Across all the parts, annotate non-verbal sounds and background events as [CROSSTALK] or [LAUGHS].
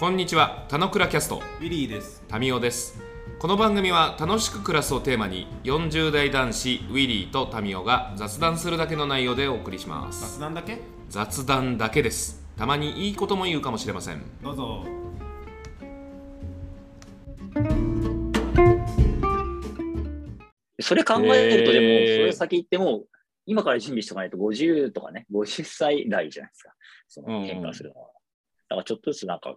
こんにちは、たのくらキャスト、ウィリーです。タミオです。この番組は楽しく暮らすをテーマに、40代男子ウィリーとタミオが雑談するだけの内容でお送りします。雑談だけ？雑談だけです。たまにいいことも言うかもしれません。どうぞ。それ考えると、でも、えーそれ先行っても、今から準備しておかないと50とかね、50歳代じゃないですか。その変化するのは。だからちょっとずつなんか、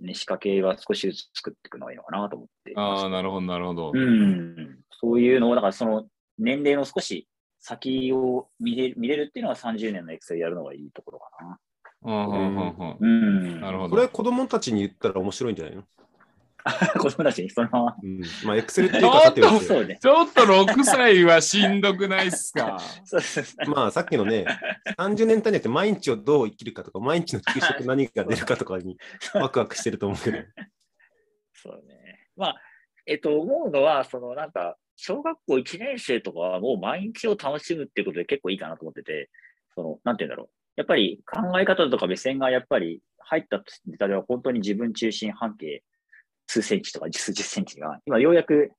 ね、仕掛けは少しずつ作っていくのがいいのかなと思ってます。ああ、なるほど、なるほど。うん。そういうのを、だからその年齢の少し先を見れ見れるっていうのは30年のエクセルやるのがいいところかな。うんうん。なるほど。これ子供たちに言ったら面白いんじゃないの？[LAUGHS] 子供たちにそのまま。うん。まあ、エクセルっていうかさておいてそうね。ちょっと6歳はしんどくないっすか？[LAUGHS] そうそうそう。まあ、さっきのね、30年単位によって毎日をどう生きるかとか、毎日の給食何が出るかとかにワクワクしてると思うけど。[LAUGHS] そうね。まあ、えっと、思うのは、そのなんか、小学校1年生とかはもう毎日を楽しむっていうことで結構いいかなと思ってて、その、なんて言うんだろう。やっぱり考え方とか目線がやっぱり入ったネタでは本当に自分中心半径数センチとか数十センチが、今ようやく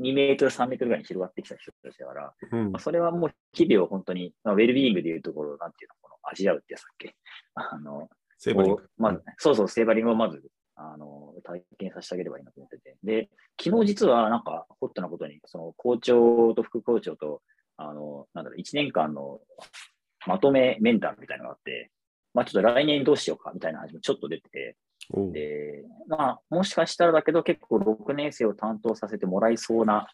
2メートル、3メートルぐらいに広がってきた人たちだから、うんまあ、それはもう日々を本当に、まあ、ウェルビーイングでいうところ、なんていうの、この味わうってやつだっけ？あの、セーバリングまあ、そうそう、セーバリングをまず、あの、体験させてあげればいいなと思ってて。で、昨日実はなんか、ホットなことに、その校長と副校長と、あの、なんだろう、1年間のまとめ面談みたいなのがあって、まあちょっと来年どうしようかみたいな話もちょっと出てて、で、まあもしかしたらだけど結構6年生を担当させてもらいそうな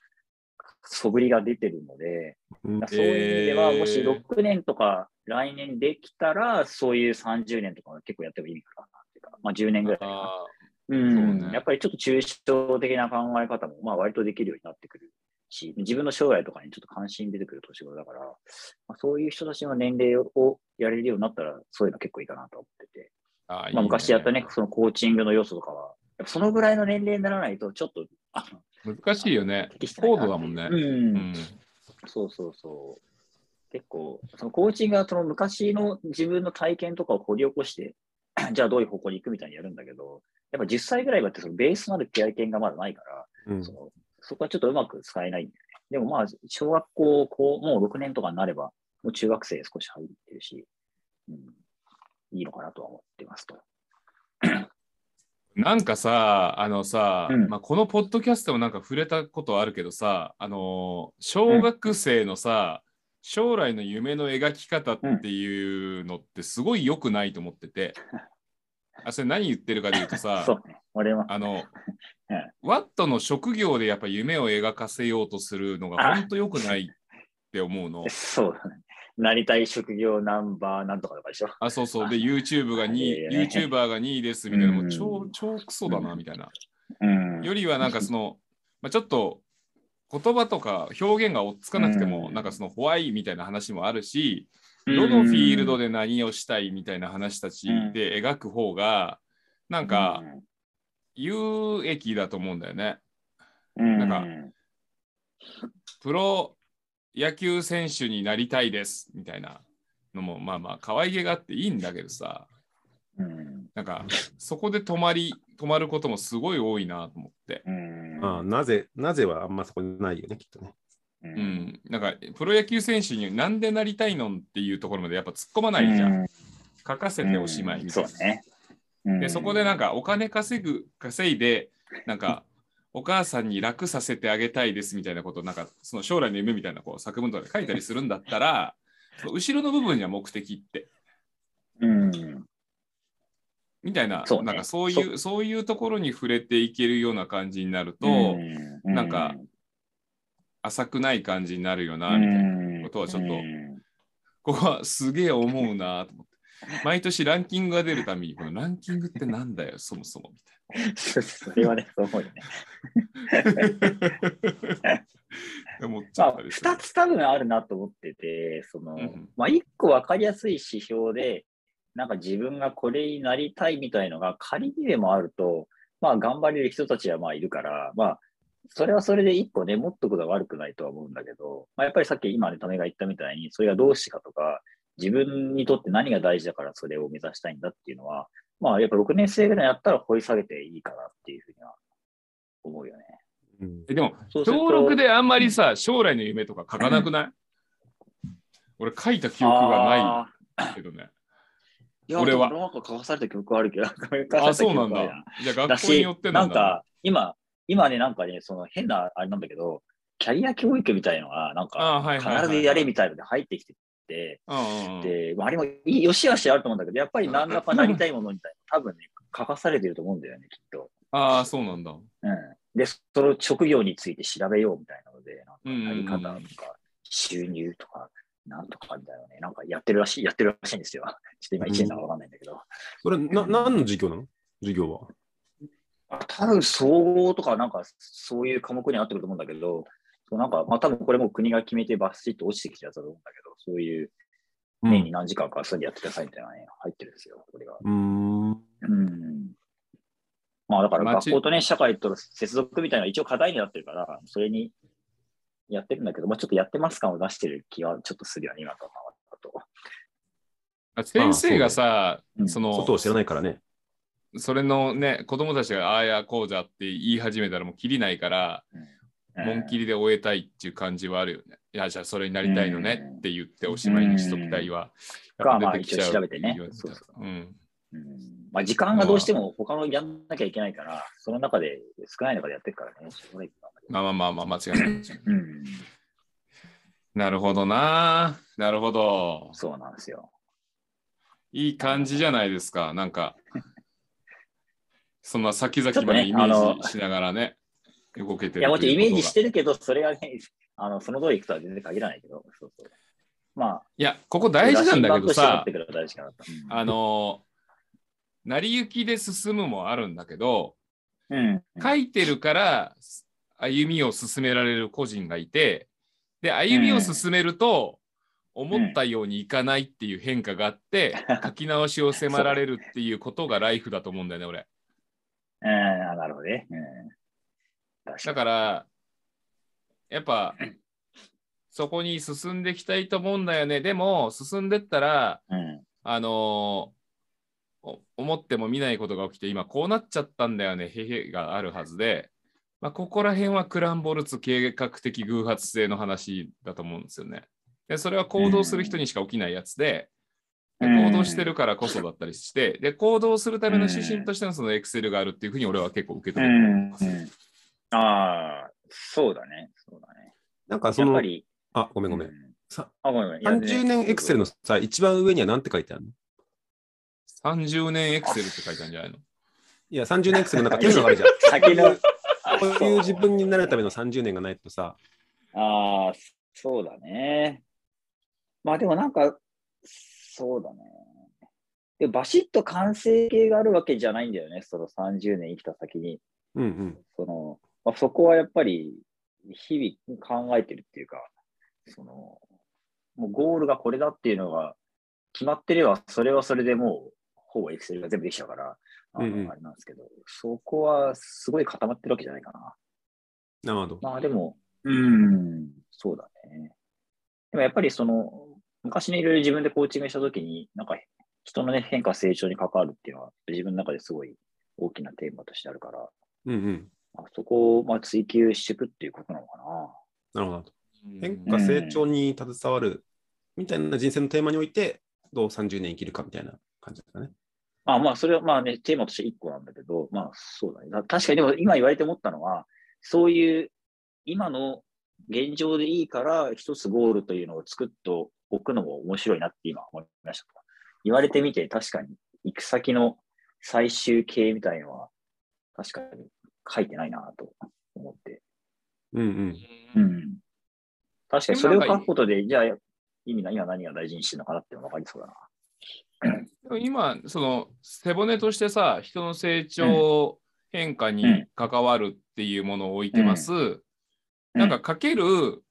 素振りが出てるので、うん。そういう意味では、えー。もし6年とか来年できたら、そういう30年とかは結構やってもいいかなっていうか、まあ10年ぐらいかな。あうん。ね。やっぱりちょっと抽象的な考え方も、まあ割とできるようになってくるし、自分の将来とかにちょっと関心出てくる年頃だから、まあ、そういう人たちの年齢をやれるようになったら、そういうの結構いいかなと思ってて。ーあー、まあ昔やったねそのコーチングの要素とかは、やっぱそのぐらいの年齢にならないと、ちょっと、あの、難しいよね。高度だもんね。うんうんそうそうそう。結構、そのコーチングはその昔の自分の体験とかを掘り起こして、[CLEARS THROAT] じゃあどういう方向に行くみたいにやるんだけど、やっぱ10歳ぐらいまでそのベースのある経験がまだないから、うんそのそこはちょっとうまく使えないんだよね。でもまあ、小学校、こう、もう6年とかになれば、もう中学生少し入ってるし、うん、いいのかなとは思ってますと。なんかさ、あのさ、うんまあ、このポッドキャストもなんか触れたことあるけどさ、あのー小学生のさ、将来の夢の描き方っていうのってすごい良くないと思ってて、あそれ何言ってるかで言うとさ [LAUGHS] ね。俺は、あの [LAUGHS] うん、ワットの職業でやっぱ夢を描かせようとするのがあ本当良くないって思うの。[LAUGHS] そうだね。なりたい職業ナンバーなんとかとかでしょ？あ、そうそう。で、YouTube が2位、YouTuber が2位ですみたいな、もううん超、超クソだな、みたいな。うん。よりはなんかその、[LAUGHS] まあ、ちょっと言葉とか表現が追っつかなくても、うんなんかそのホワイみたいな話もあるし、どのフィールドで何をしたいみたいな話たちで描く方が、なんか有益だと思うんだよね。うん、なんかプロ野球選手になりたいですみたいなのも、まあまあ可愛げがあっていいんだけどさ、うん、なんかそこで止まり、止まることもすごい多いなと思って。うん。まあ、なぜ、なぜはあんまそこにないよね、きっとね。うう。ん、なんかプロ野球選手になんでなりたいのっていうところまでやっぱ突っ込まないじゃん。うん書かせておしまいみたいな。そうね。うんでそこでなんかお金稼ぐ稼いでなんかお母さんに楽させてあげたいですみたいなことなんかその将来の夢みたいなこう作文とかで書いたりするんだったら [LAUGHS] 後ろの部分には目的ってうん。みたいなそうねなんかそういうそういうところに触れていけるような感じになると、うなんか、浅くない感じになるよなみたいな。ことはちょっとうんここはすげえ思うなと思って。毎年ランキングが出るたびに、このランキングってなんだよ、そもそもみそそれはね、そう思うよね。たいな。思っちゃまあ、ったりする二つ多分あるなと思ってて、その、うんまあ、一個分かりやすい指標で、なんか自分がこれになりたいみたいのが仮にでもあると、まあ、頑張れる人たちはまあいるから、まあ、それはそれで一個ね、持っとくのは悪くないとは思うんだけど、まあ、やっぱりさっき今ね、ためが言ったみたいに、それがどうしてかとか、自分にとって何が大事だからそれを目指したいんだっていうのは、まあ、やっぱ6年生ぐらいやったら掘り下げていいかなっていうふうには思うよね。うんえでも、そうすると登録であんまりさ、将来の夢とか書かなくない？俺書いた記憶があないけどね。ーいや、俺は俺はなんか書かされた記憶あるけど、あ、そうなんだ。[LAUGHS] じゃあだ学校によってなんだ？なんか、今、今ね、なんかね、その変なあれなんだけど、キャリア教育みたいのが、なんあか、必ずやれみたいので入ってきてて、うんうんうんで、まあ、あれもいい、よしあしあると思うんだけど、やっぱり何らかなりたいものみたいな、多分ね、書かされてると思うんだよね、きっと。ああ、そうなんだ。うん。で、その職業について調べようみたいなので、うんうんうんなんかやり方とか、収入とか、なんとかみたいなね、なんかやってるらしい、やってるらしいんですよ。[LAUGHS] ちょっと今1年だかわかんないんだけど。それ、な、何の授業なの？授業は。あ多分総合とかなんかそういう科目になってくると思うんだけど、そうなんか、まあ多分これも国が決めてバスチッと落ちてきたやつだと思うんだけど、そういううん年に何時間かそれでやってくださいみたいなね、入ってるんですよ、これが。うーん。うん。まあだから街学校とね、社会との接続みたいな一応課題になってるから、それにやってるんだけど、まあちょっとやってます感を出してる気はちょっとするよね、今とはと。あ先生がさ、うんその、外を知らないからね。それのね、子供たちがああやこうじゃって言い始めたらもう切りないから、紋切りで終えたいっていう感じはあるよね。いや、じゃあそれになりたいのねって言っておしまいにしときたいは。うんやっぱ出てきちゃうまあ一応調べてねそうそううん。うんまあ時間がどうしても他のやんなきゃいけないから、その中で少ない中でやってるからね、まあまあまあまあ、間違いない。うん、なるほどな。なるほど。そうなんですよ。いい感じじゃないですか。なんか、[LAUGHS] そんな先々までイメージしながらね、動けてるいや、もちろんイメージしてる。るけど、それがね、[LAUGHS] あのその通りいくとは全然限らないけど、そうそう。まあ、いや、ここ大事なんだけどさ、あの、成り行きで進むもあるんだけど、うん、書いてるから歩みを進められる個人がいて、で、歩みを進めると、思ったようにいかないっていう変化があって、書き直しを迫られるっていうことがライフだと思うんだよね、俺。[LAUGHS] うん、あなるほどね。うん、だから、やっぱ、そこに進んでいきたいと思うんだよね。でも、進んでったら、に。うんあのーお思っても見ないことが起きて、今こうなっちゃったんだよね、へへがあるはずで、まあ、ここら辺はクランボルツ計画的偶発性の話だと思うんですよね。で、それは行動する人にしか起きないやつで、でうん行動してるからこそだったりして、で、行動するための指針としてのそのエクセルがあるっていうふうに俺は結構受け止めてうんます。うんああ、そうだね。そうだね。なんかそのやっぱ、り、あ、ごめんごめん。うんさあ、ごめんごめん。いや30年エクセルのさ、一番上には何て書いてあるの？30年エクセルって書いたんじゃないの？いや、30年エクセルの [LAUGHS] 中、こういうのがあるじゃん。先の、こういう自分になるための30年がないとさ、ああ、そうだね。まあでもなんか、そうだね。でバシッと完成形があるわけじゃないんだよね、その30年生きた先に。うんうん。その、まあ、そこはやっぱり、日々考えてるっていうか、その、もうゴールがこれだっていうのが決まってれば、それはそれでもう、ほぼエクセルが全部できちゃうから、あのうんうんあれなんですけど、そこはすごい固まってるわけじゃないかな。なるほど。まあでも、うん、そうだね。でもやっぱりその、昔にいろいろ自分でコーチングしたときに、なんか人のね、変化、成長に関わるっていうのは、自分の中ですごい大きなテーマとしてあるから、うんうん。まあ、そこをまあ追求していくっていうことなのかな。なるほど。変化、成長に携わるみたいな人生のテーマにおいて、どう30年生きるかみたいな感じですかね。まあまあ、それはまあね、テーマとして一個なんだけど、まあそうだね。だ確かにでも今言われて思ったのは、そういう今の現状でいいから一つゴールというのを作っておくのも面白いなって今思いました。言われてみて確かに行く先の最終形みたいのは確かに書いてないなと思って。うんうん。うん。確かにそれを書くことで、じゃあ意味な、今何が大事にしてるのかなっていうのが分かりそうだな。でも今、その背骨としてさ、人の成長、変化に関わるっていうものを置いてます。なんかかける、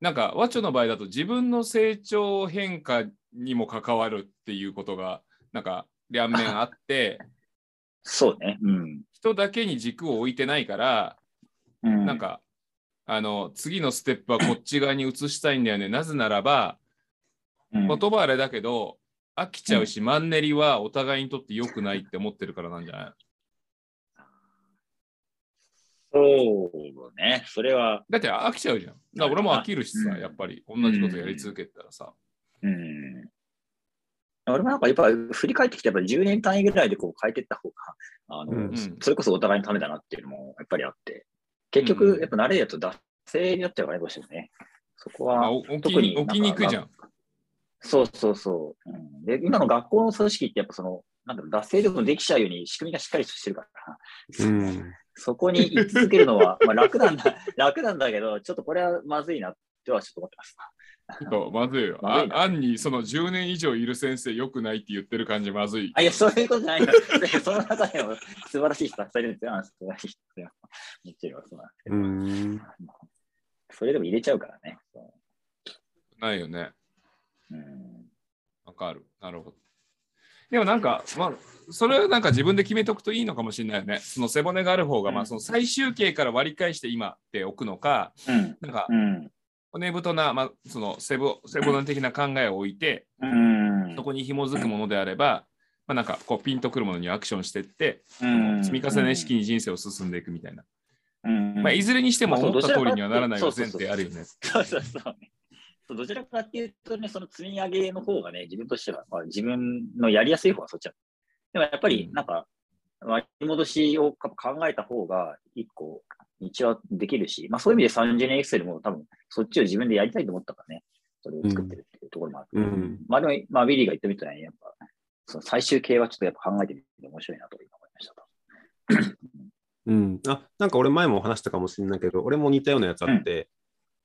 なんかワチョの場合だと自分の成長変化にも関わるっていうことが、なんか両面あって、そうね。うん。人だけに軸を置いてないから、うん、なんか、あの、次のステップはこっち側に移したいんだよね。なぜならば、うん、言葉あれだけど、飽きちゃうし、マンネリはお互いにとって良くないって思ってるからなんじゃない？そうね、それは。だって飽きちゃうじゃん。だから俺も飽きるしさ、うんやっぱり同じことやり続けてたらさ。うん。俺もなんかやっぱ振り返ってきて、やっぱり10年単位ぐらいでこう変えていった方が、あの、うんそれこそお互いのためだなっていうのもやっぱりあって、結局、うんやっぱ慣れるやつ脱線になっちゃうからね、どうしてもね。そこは、特にに起きにくいじゃん。そうそうそう。うん、で、今の学校の組織ってやっぱその、なんだろう、脱線でもできちゃうように仕組みがしっかりしてるから、うん。そ [LAUGHS] こに居続けるのは、まあ楽なんだ、[LAUGHS] 楽なんだけど、ちょっとこれはまずいなってはちょっと思ってます。ちょっとまずいよ。[LAUGHS] まずいなあ案にその10年以上いる先生良くないって言ってる感じまずい。あ、いや、そういうことじゃないよ。[LAUGHS] その中でも素晴らしい人たくさんいるんですよ。あ素晴らしい人よ。もちろんそうなんですけうど、ん。それでも入れちゃうからね。そないよね。ううんわかる。なるほど。でもなんか、まあ、それはなんか自分で決めとくといいのかもしれないよね。その背骨がある方が、うんまあその最終形から割り返して今っておくのか、うん。なんかうん。骨太な、まあ、その背骨背骨的な考えを置いて、うん。そこに紐づくものであれば、まあ、なんかこうピンとくるものにアクションしていって、うん積み重ね式に人生を進んでいくみたいな。うん。まあ、いずれにしても思った通りにはならないは前提あるよね。そうそうそうね。そうどちらかっていうとね、その積み上げの方がね、自分としては、まあ、自分のやりやすい方はそっちだ。でもやっぱり、なんか、割り戻しを考えた方が、一個、道はできるし、まあそういう意味で30年エクセルも多分、そっちを自分でやりたいと思ったからね、それを作ってるっていうところもある。うんまあでも、まあ、ウィリーが言ったみたいに、やっぱ、その最終形はちょっとやっぱ考えてみて面白いなと今思いましたと。うん。あ、なんか俺前も話したかもしれないけど、俺も似たようなやつあって、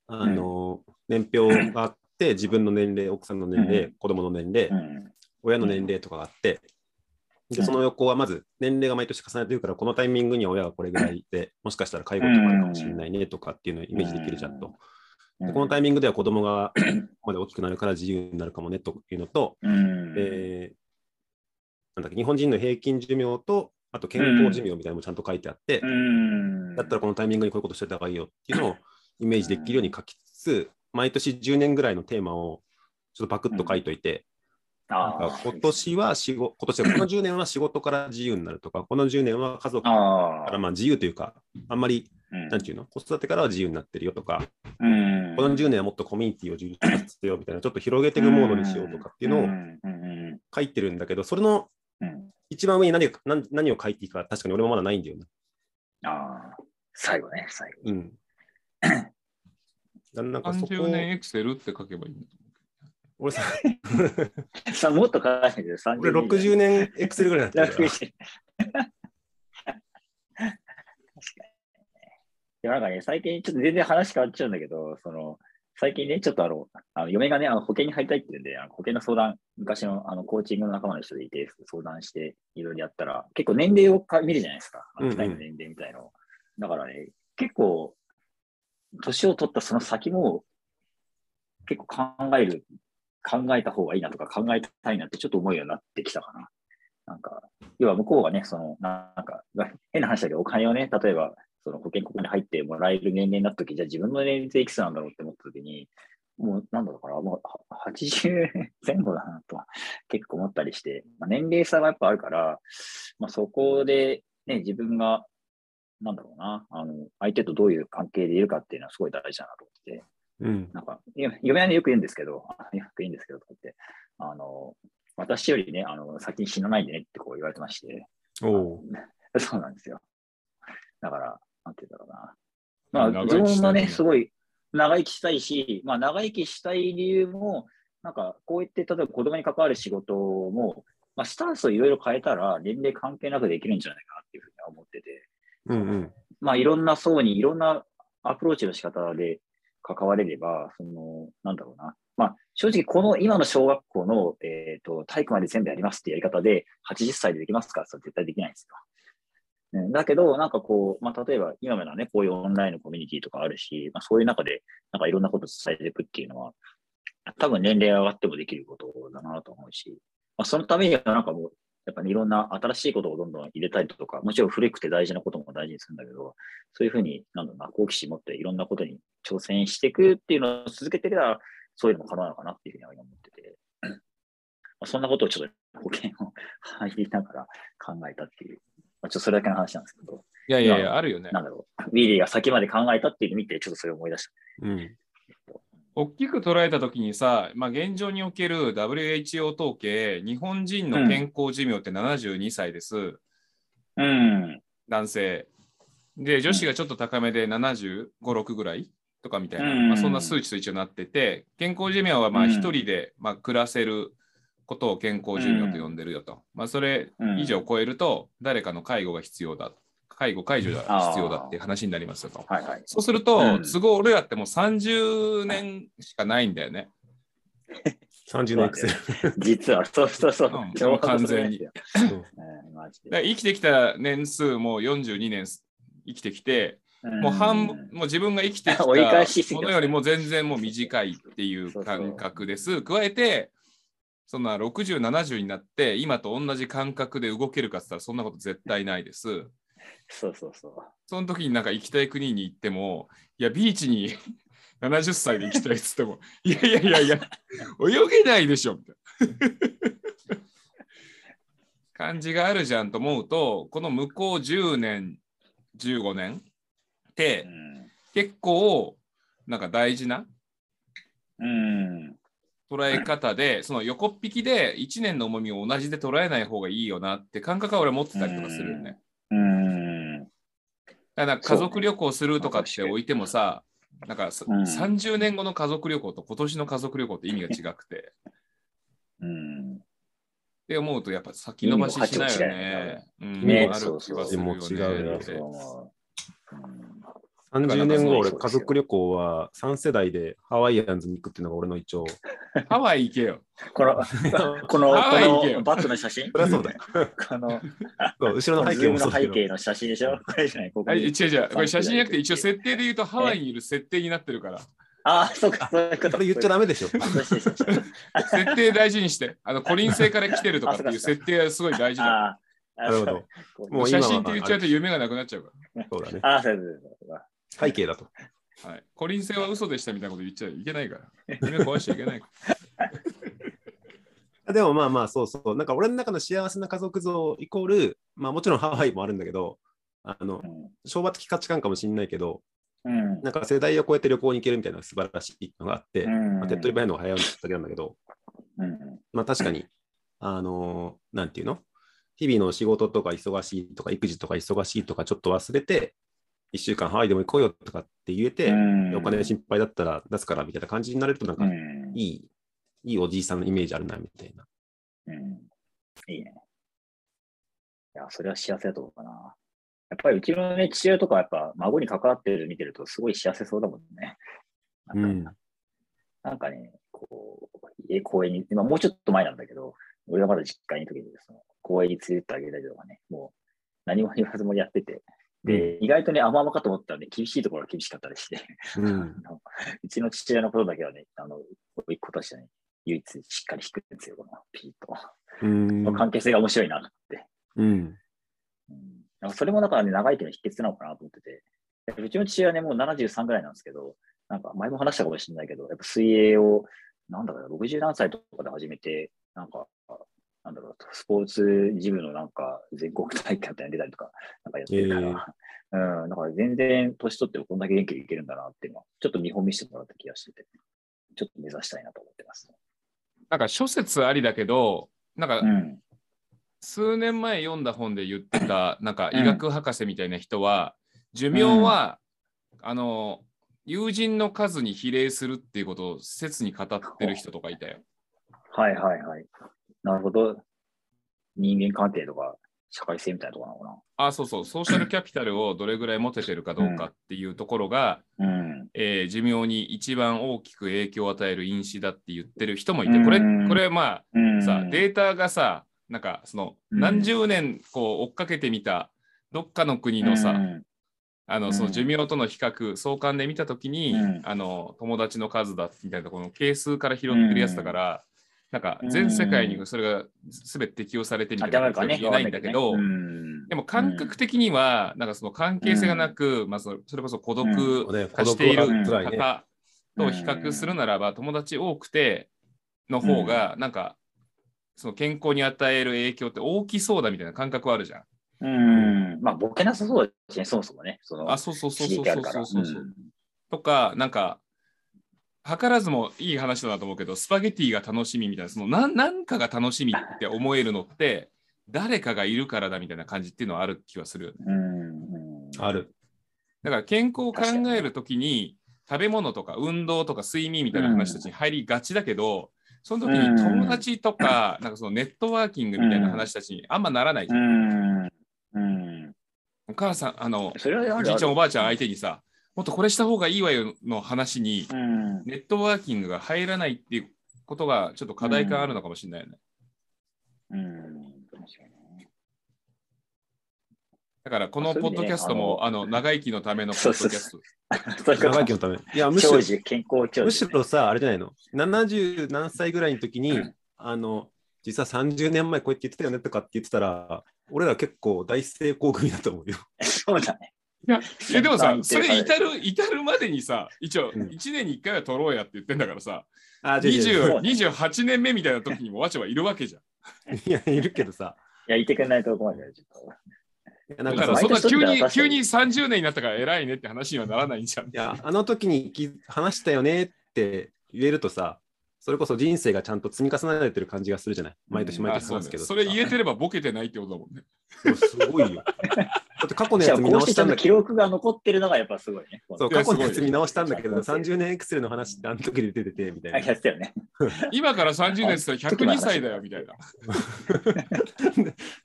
あの、年表があって、自分の年齢、奥さんの年齢、う子供の年齢、うん。親の年齢とかがあって、で、その横はまず年齢が毎年重ねてるから、このタイミングには親がこれぐらいで、もしかしたら介護とかあるかもしれないねとかっていうのをイメージできるじゃんと。でこのタイミングでは子供がここまで大きくなるから自由になるかもねというのと、うん。えーなんだっけ、日本人の平均寿命と、あと健康寿命みたいなのもちゃんと書いてあって、うん。だったらこのタイミングにこういうことしてた方がいいよっていうのをイメージできるように書きつつ、毎年10年ぐらいのテーマをちょっとパクッと書いといて、あ今年は仕事、今年はこの10年は仕事から自由になるとか、この10年は家族かあらまあ自由というか、あんまり、うん。なんていうの、子育てからは自由になってるよとか、うん。この10年はもっとコミュニティを充実させようみたいな、ちょっと広げていくモードにしようとかっていうのを書いてるんだけど、それのうん。一番上に何が何何を書いていいか、確かに俺もまだないんだよね。ああ、最後ね、最後。うん。な [LAUGHS] なんかそこ30年エクセルって書けばいいんだ俺さ、さもっと書いてる、30俺60年エクセルぐらいになってるから。60確かに。でもなんかね、最近ちょっと全然話変わっちゃうんだけど、その、最近ね、ちょっとあの、あの嫁がね、あの保険に入りたいって言うんで、あの保険の相談、昔のあのコーチングの仲間の人でいて、相談していろいろやったら、結構年齢をか見るじゃないですか。あのうんうん二人の年齢みたいのを。だからね、結構、年を取ったその先も、結構考える、考えた方がいいなとか考えたいなってちょっと思うようになってきたかな。なんか、要は向こうがね、その、なんか、変な話だけど、お金をね、例えば、その保険ここに入ってもらえる年齢になったとき、じゃあ自分の年齢っていくつなんだろうって思ったときに、もう、なんだろうかな、もう80前後だなと、結構思ったりして、まあ、年齢差がやっぱあるから、まあ、そこで、ね、自分が、なんだろうな、あの、相手とどういう関係でいるかっていうのはすごい大事だなと思って、うん。なんか、嫁はね、よく言うんですけど、あ [LAUGHS] よく言うんですけど、とか言って、あの、私よりね、あの、先に死なないでねってこう言われてまして、おう [LAUGHS] そうなんですよ。だから、なんて言うんだろうな。まあ、長自分もね、すごい長生きしたいし、まあ、長生きしたい理由も、なんか、こう言って、例えば子供に関わる仕事も、まあ、スタンスをいろいろ変えたら、年齢関係なくできるんじゃないかなっていうふうには思ってて、うんうん。まあ、いろんな層にいろんなアプローチの仕方で関われれば、その、なんだろうな。まあ、正直、この今の小学校の、えっ、と、体育まで全部やりますってやり方で、80歳でできますかって絶対できないんですよ。うんだけど、なんかこう、まあ、例えば今のね、こういうオンラインのコミュニティとかあるし、まあ、そういう中で、なんかいろんなことを伝えていくっていうのは、多分年齢上がってもできることだなと思うし、まあ、そのためにはなんかもう、やっぱりいろんな新しいことをどんどん入れたりとか、もちろん古くて大事なことも大事にするんだけど、そういうふうに、なんだろうな、好奇心持っていろんなことに挑戦していくっていうのを続けてれば、そういうのも可能なのかなっていうふうには思ってて。あ、そんなことをちょっと保険を [LAUGHS] 入りながら考えたっていう、まあ、ちょっとそれだけの話なんですけど、いやいやいや、あるよね。なんだろう、ウィリーが先まで考えたっていうのを見て、ちょっとそれを思い出した。うん。大きく捉えたときにさ、まあ、現状における WHO 統計、日本人の健康寿命って72歳です、うん。男性。で、女子がちょっと高めで75、6ぐらいとかみたいな、うんまあ、そんな数値と一応なってて、健康寿命は一人でまあ暮らせることを健康寿命と呼んでるよと。まあ、それ以上超えると、誰かの介護が必要だ。介護解除が必要だっていう話になりますよと。はいはい。そうすると、うん都合俺らってもう30年しかないんだよね。30年エクセル。[LAUGHS] 実は、そうそうそう。うん完全に生きてきた年数も42年生きてきて、もう半分、もう自分が生きてきた [LAUGHS] ものよりも全然もう短いっていう感覚です。加えて、そんな60、70になって、今と同じ感覚で動けるかって言ったら、そんなこと絶対ないです。そうそうそう。その時になんか行きたい国に行っても、いや、ビーチに [LAUGHS] 70歳で行きたいっつっても、いやいやいやいや、泳げないでしょ、みたいな。感じがあるじゃんと思うと、この向こう10年、15年って結構なんか大事なうん。捉え方で、その横っ引きで1年の重みを同じで捉えない方がいいよなって感覚は俺持ってたりとかするよね。うん。だから家族旅行するとかって置いてもさ、なんかさうん30年後の家族旅行と今年の家族旅行って意味が違くて。うん。って思うとやっぱ先延ばししないよね。うんねある気がするよね。そう30年後、俺、家族旅行は3世代でハワイアンズに行くっていうのが俺の一応。[LAUGHS] ハワイ行けよ。この、[LAUGHS] この、ハワイ行けよこのバッグの写真？そりゃそうだよ。[LAUGHS] この、後ろの背景もそうだけど。背景の写真でしょ？これじゃない、ここ違う違う、これ写真じゃなくて一応設定で言うとハワイにいる設定になってるから。ああ、そうか、そういうこと。言っちゃダメでしょ。設定大事にして。あの、コリン星から来てるとかっていう設定はすごい大事だ。なるほど。そうもう写真って言っちゃうと夢がなくなっちゃうかそうだね。ああ、そうそうそうそう。背景だと。ら。はい。コリン星は嘘でしたみたいなこと言っちゃいけないから。夢壊しちゃいけないから。[LAUGHS] でもまあまあ、そうそう。なんか俺の中の幸せな家族像イコール、まあもちろんハワイもあるんだけど、あの、昭和的価値観かもしれないけど、うん。なんか世代を超えて旅行に行けるみたいな素晴らしいのがあって、うんまあ手っ取り早いのが早いだけなんだけど、うん。まあ確かに、あのーなんていうの？日々の仕事とか忙しいとか育児とか忙しいとかちょっと忘れて、1週間ハワイでも行こうよとかって言えて、うんお金心配だったら出すからみたいな感じになれると、なんかうんいい、いいおじいさんのイメージあるなみたいな。うん。いいね。いや、それは幸せだと思うかな。やっぱりうちのね、父親とかはやっぱ孫に関わってる見てるとすごい幸せそうだもんね。なんか,、なんかね、こう、家公園に、今もうちょっと前なんだけど、俺がまだ実家にいる時にその公園に連れてってあげたりとかね、もう何も言わずもやってて、で、意外とね、甘々かと思ったらね、厳しいところが厳しかったりして、うん。[LAUGHS] うちの父親のことだけはね、あの、一個としてね、唯一しっかり弾くんですよ、このピーと。関係性が面白いなって。うん。うんそれもだからね、長生きの秘訣なのかなと思ってて。うちの父親ね、もう73ぐらいなんですけど、なんか前も話したかもしれないけど、やっぱ水泳を、なんだろう、60何歳とかで始めて、なんか、なんだろう、スポーツジムのなんか全国大会みたいなの出たりとか、なんかやってるから、[LAUGHS] うん、だから全然年取ってもこんだけ元気でいけるんだなっていうのは、ちょっと見本見せてもらった気がしてて、ちょっと目指したいなと思ってます、なんか諸説ありだけど、なんかうん。数年前読んだ本で言ってた、[LAUGHS] なんか医学博士みたいな人は、寿命は、あの、友人の数に比例するっていうことを切に語ってる人とかいたよ。はいはいはい。なるほど。人間関係とか、社会性みたいなところなのかあ、そうそう、ソーシャルキャピタルをどれぐらい持ててるかどうかっていうところが、な。うん。えー寿命に一番大きく影響を与える因子だって言ってる人もいて、これ、うん。これまうん。あさ、データがさ、なんかそのうん。何十年こう追っかけてみたどっかの国のさ、うん。あのその寿命との比較、相関で見たときに、うん。あの友達の数だみたいなこの係数から拾ってるやつだから、なんか全世界にそれが全て適用されてみたあ、いなことは。言えないんだけど、でも感覚的には、なんかその関係性がなく、まあ、それそれこそ孤独ね化している方と比較するならば、友達多くての方が、なんかその健康に与える影響って大きそうだみたいな感覚はあるじゃん。うん。まあ、ボケなさそうですね、そもそもね。そのあ、そうそうそうそうそうそうそう。とか、なんか、図らずもいい話だなと思うけど、スパゲティが楽しみみたいな、そのなんなんかが楽しみって思えるのって、誰かがいるからだみたいな感じっていうのはある気はするよね。ある。だから健康を考えるときに、食べ物とか運動とか睡眠みたいな話たちに入りがちだけど、その時に友達とか、なんかそのネットワーキングみたいな話たちにあんまならないじうゃん。ん。うん。お母さん、あの、おじいちゃん、おばあちゃん相手にさ、もっとこれした方がいいわよの話に、うん。ネットワーキングが入らないっていうことがちょっと課題感あるのかもしれないよね。うん。確かにねだからこのポッドキャストも、あの長生きのためのポッドキャスト。長生きのため。いや、むしろ健康長寿。むしろさ、あれじゃないの ?70 何歳ぐらいの時に、うんあの、実は30年前こうやって言ってたよねとかって言ってたら、俺ら結構大成功組だと思うよ。[LAUGHS] そうだね。い [LAUGHS] やえでもさ、それ至る至るまでにさ、一応うん1年に1回は取ろうやって言ってんだからさ、あ、そう20ね28年目みたいな時にもわちゃはいるわけじゃん。いや、いるけどさ。いや、言ってくれないとこまでちょっと。いやなんだからそんな急に急に30年になったから偉いねって話にはならないんじゃん。いや、あの時にき話したよねって言えるとさ、それこそ人生がちゃんと積み重ねられてる感じがするじゃない？毎年毎年話すけどさ。それ言えてればボケてないってことだもんね。そうすごいよ。だって過去のやつ見直したんだけど、記録が残ってるのがやっぱすごいね。そう過去のやつ見直したんだけど、すごい30年エクセルの話ってあの時で出ててみたあ、いな。やってたよね。今から30年って言ったら102歳だよみたいな。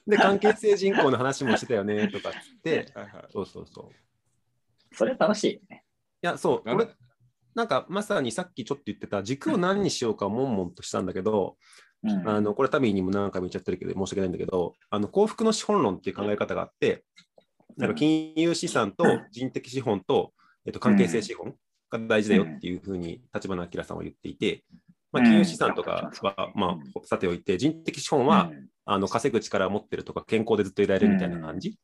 で、関係性人口の話もしてたよねとかって、[LAUGHS] はいはいそうそうそう。それ楽しいよね。いや、そう、なんだ？俺、なんかまさにさっきちょっと言ってた軸を何にしようか悶々としたんだけど、うん。あのこれ、タミーにも何回も言っちゃってるけど、申し訳ないんだけど、あの幸福の資本論っていう考え方があって、なん。か金融資産と人的資本と、えっと、関係性資本が大事だよっていうふうに立花明さんは言っていて、まあ、金融資産とかは、まあ、さておいて、人的資本は、あの稼ぐ力を持ってるとか、健康でずっといられるみたいな感じ、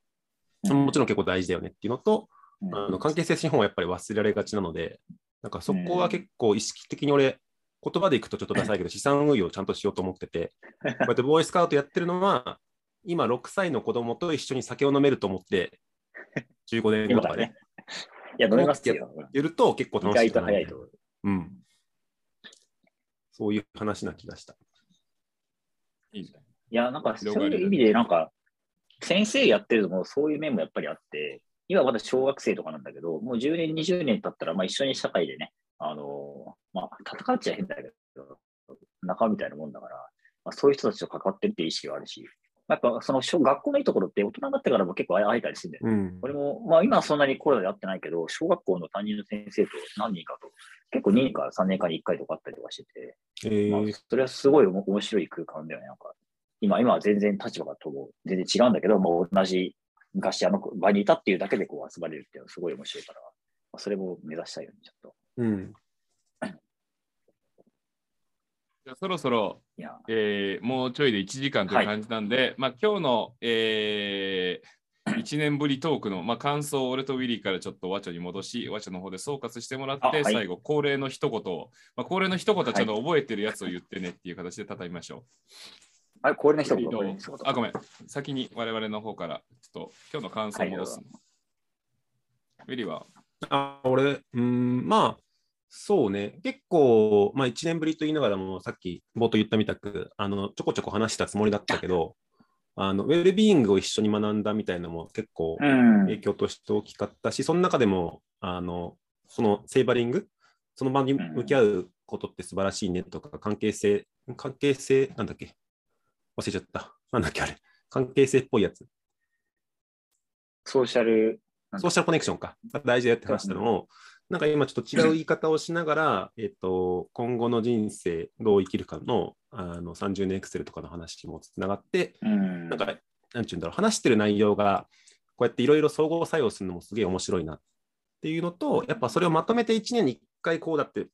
うん。もちろん結構大事だよねっていうのと、うん。あの関係性資本はやっぱり忘れられがちなので、なんかそこは結構意識的に俺、言葉でいくとちょっとダサいけど、資産運用をちゃんとしようと思ってて、[LAUGHS] こうやってボーイスカウトやってるのは、今6歳の子供と一緒に酒を飲めると思って、[LAUGHS] 15年後とかね、。いや、飲めますよ。やると結構意外楽しいかなと早いと思う。うん。そういう話な気がした。いいねいや、なんかそういう意味で、なんか、先生やってるのもそういう面もやっぱりあって、今まだ小学生とかなんだけど、もう10年、20年経ったら、まあ一緒に社会でね、あのまあ戦っちゃ変だけど、仲間みたいなもんだから、まあ、そういう人たちと関わってるっていう意識があるし、やっぱその小学校のいいところって大人になってからも結構会えたりするんだよね。うん。俺も、まあ今はそんなにコロナで会ってないけど、小学校の担任の先生と何人かと、結構2年か3年かに1回とかあったりとかしてて、まあえー、それはすごい面白い空間だよね。なんか今、今は全然立場がとも全然違うんだけど、まあ、同じ昔あの場にいたっていうだけでこう集まれるっていうのはすごい面白いから、まあ、それも目指したいよね、ちょっと。うん。じゃあそろそろ、えーもうちょいで1時間という感じなんで、まあ今日の、え1年ぶりトークの、まあ、感想を俺とウィリーからちょっとワチョに戻し、ワチョの方で総括してもらって、あはい最後、恒例の一言を、まあ、恒例の一言はちゃんと覚えてるやつを言ってねっていう形で畳みましょあれ、これのう。一言、ウィリーどう？これの一言。あ、ごめん。先に我々の方から、ちょっと今日の感想を戻すの。ウィリーは、あ俺、うん、まあ、そうね、結構、まあ、1年ぶりと言いながらも、さっき冒頭言ったみたく、あのちょこちょこ話したつもりだったけど、[LAUGHS] あのウェルビーイングを一緒に学んだみたいなのも結構うん。影響として大きかったし、その中でも、あのそのセーバリング、その場に向き合うことって素晴らしいねとか、関係性、関係性、なんだっけ？忘れちゃった。なんだっけあれ。関係性っぽいやつ。ソーシャル、ソーシャルコネクションか。が大事だよって話したのを、なんか今ちょっと違う言い方をしながら、えっと、今後の人生どう生きるかのあの30年エクセルとかの話もつながって、うん。なんか、なんていうんだろう、話してる内容が、こうやっていろいろ総合作用するのもすげえ面白いなっていうのと、やっぱそれをまとめて1年に1回こうだって、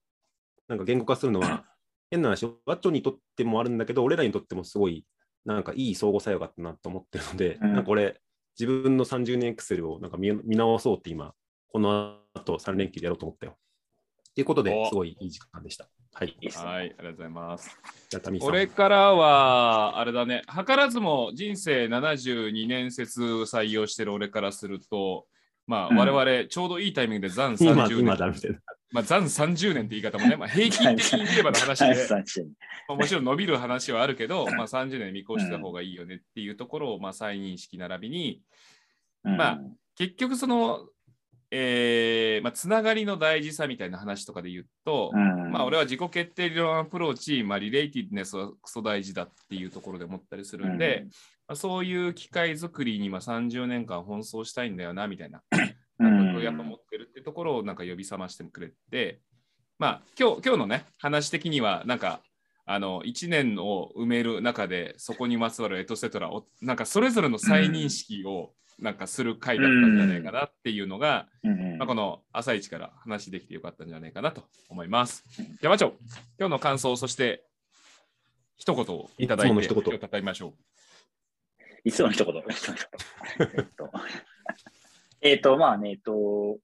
なんか言語化するのは、[COUGHS] 変な話、ワッチョにとってもあるんだけど、俺らにとってもすごい、なんかいい相互作用があったなと思ってるので、うんなんか俺、自分の30年エクセルをなんか見見直そうって今、この後3連休でやろうと思ったよ。っていうことでおすごいいい時間でした。はい。はい、ありがとうございます。じゃあ、タミさん。俺からは、あれだね、図らずも人生72年説採用してる俺からすると、まあ、うん我々、ちょうどいいタイミングで残今、30年。まあ、残30年って言い方もね、まあ、平均的に見ればの話で、[LAUGHS] まあ、もちろん伸びる話はあるけど、まあ、30年見越した方がいいよねっていうところを、まあ、再認識並びに、まあ結局その、えーまあ、つながりの大事さみたいな話とかで言うと、うん。まあ、俺は自己決定理論アプローチ、まあ、リレーティドネスはクソ大事だっていうところで思ったりするんで、まあ、そういう機械作りにまあ30年間奔走したいんだよなみたいな感覚をやっぱ持ってるってところをなんか呼び覚ましてくれて、まあ今日今日のね話的にはなんかあの1年を埋める中でそこにまつわるエトセトラをなんかそれぞれの再認識をなんかする回だったんじゃないかなっていうのが、うんまあ、この朝一から話できてよかったんじゃないかなと思います。山町、今日の感想、そして一言をいただいて、ましょいつもの一言。いつもの一言 [LAUGHS] えっと、えっと、まあね、えっと、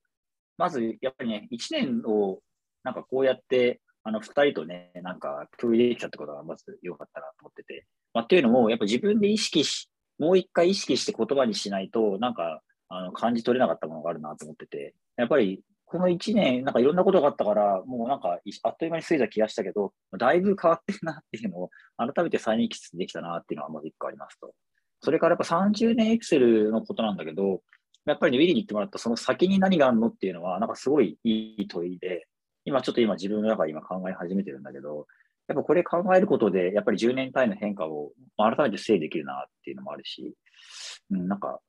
まず、やっぱりね、1年を、なんかこうやって、あの、二人とね、なんか共有できたってことがまず良かったなと思ってて。まあ、っていうのも、やっぱ自分で意識し、もう一回意識して言葉にしないと、なんか、あの、感じ取れなかったものがあるなと思ってて。やっぱり、この1年、なんかいろんなことがあったから、もうなんか、あっという間に過ぎた気がしたけど、だいぶ変わってるなっていうのを、改めて再認識できたなっていうのはまず一個ありますと。それからやっぱ30年エクセルのことなんだけど、やっぱりね、ウィリーに言ってもらったその先に何があるのっていうのは、なんかすごいいい問いで、今ちょっと今自分の中で今考え始めてるんだけど、やっぱこれ考えることで、やっぱり10年単位の変化を改めて整理できるなっていうのもあるし、うん、なんか、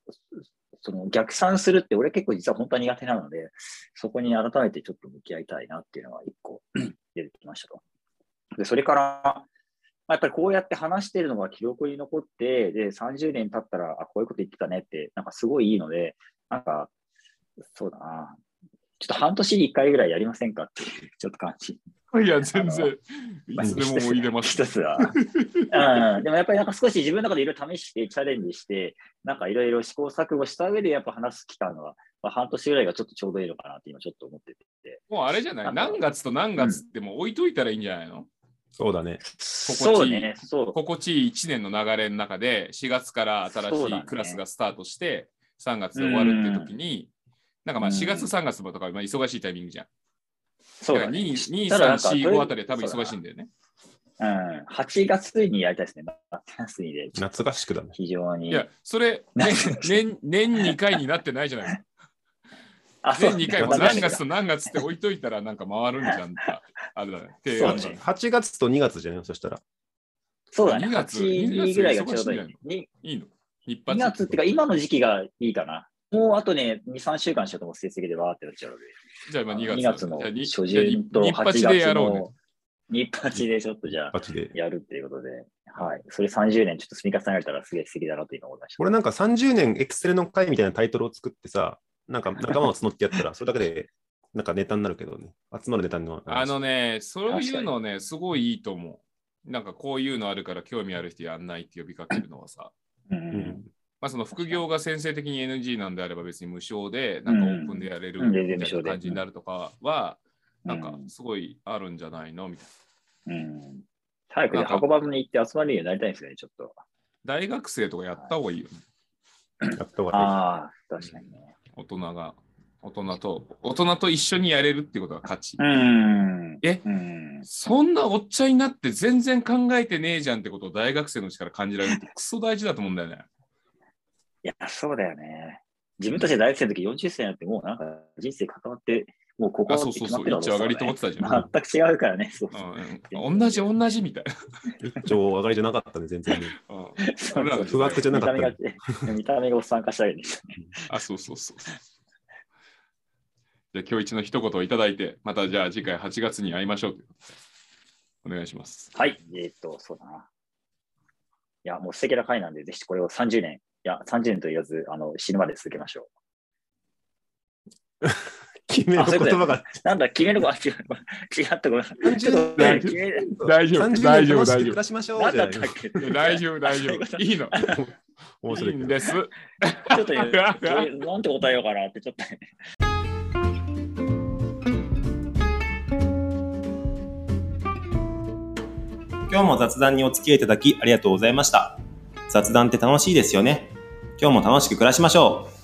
その逆算するって俺結構実は本当は苦手なので、そこに改めてちょっと向き合いたいなっていうのが一個出てきましたと。で、それから、まやっぱりこうやって話してるのが記録に残って、で、30年経ったら、あ、こういうこと言ってたねって、なんかすごいいいので、なんか、そうだな。ちょっと半年に1回ぐらいやりませんかっていう、ちょっと感じ。う。いや、全然、いまあつでももう入れます。一つは。うん、でもやっぱりなんか少し自分の中でいろいろ試して、チャレンジして、なんかいろいろ試行錯誤した上でやっぱ話す期間は、まあ、半年ぐらいがちょっとちょうどいいのかなって今ちょっと思ってて。もうあれじゃない？何月と何月ってもう置いといたらいいんじゃないの、そうだね。そうね、そう。心地いい1年の流れの中で4月から新しいクラスがスタートして3月で終わるっていう時に、なんかまあうん4月3月とかまあ忙しいタイミングじゃん。そうだね。2、2、3、ただなんか4、5あたりは多分忙しいんだよね。うん、8月にやりたいですね。夏休みで。夏合宿だね。非常に。いや、それ、ね、年年2回になってないじゃない。[LAUGHS] あ、そう年2回も何月と何月って置いといたらなんか回るんじゃんか。あれだね。ねそうね8月と2月じゃねそしたら。そうだね。2月8、2ぐらいがちょうどいいいいいの？一2発。月っていうか、今の時期がいいかな。もうあとね、2、3週間しようとも成績でわーってなっちゃうので。じゃあ今2月。2月の初旬と日8八でや月ろう。日八でちょっとじゃあ。やるっていうことで、はい。それ30年ちょっと積み重ねられたらすげえ素敵だなと今思いました。俺なんか30年エクセルの会みたいなタイトルを作ってさ、なんか [LAUGHS] 仲間を募ってやったら、それだけでなんかネタになるけどね。集まるネタになる。あのね、そういうのね、すごいいいと思う。なんかこういうのあるから興味ある人やんないって呼びかけるのはさ、ううんん。まあその副業が先生的に NG なんであれば別に無償で、なんかオープンでやれるうんみたいな感じになるとかは、うんなんかすごいあるんじゃないのみたいな。うん。早くね、なんか箱場に行って集まるようになりたいんですよね、ちょっと。大学生とかやった方がいいよね。やった方がああ、確かにね。大人が。大人と、大人と一緒にやれるってことが価値。うん。え？うん。そんなおっちゃんになって全然考えてねえじゃんってことを大学生のうちから感じられるってクソ大事だと思うんだよね。いや、そうだよね。自分たちで大学生の時40歳になってもうなんか人生関わって、もうここあ、はそうそうそう、一丁上がりと思ってたじゃん。全く違うからね。そうそううん、同じ同じみたいいい。一丁上がりじゃなかったね、全然 [LAUGHS] 不惑じゃなかったね。見た目が [LAUGHS] 見た目がおっさん化したわけですよね。あ、そうそうそう。じゃあ今日一の一言をいただいて、またじゃあ次回8月に会いましょうお願いします。はい。えーっと、そうだな。いや、もう素敵な回なんで、ぜひこれを30年、いや、30年と言わず、あの、死ぬまで続けましょ [LAUGHS] 決めの言葉がう。なんだ、決めるか、違う、違った、ごめん。ちょっと、30ね、年決める。大丈夫30大丈夫大丈夫しましょうなんじゃないだったっけ大丈夫、大丈夫。いいの。[LAUGHS] 面白いです。ちょっとなんて答えようかなって、ちょっとね。今日も雑談にお付き合いいただきありがとうございました。雑談って楽しいですよね。今日も楽しく暮らしましょう。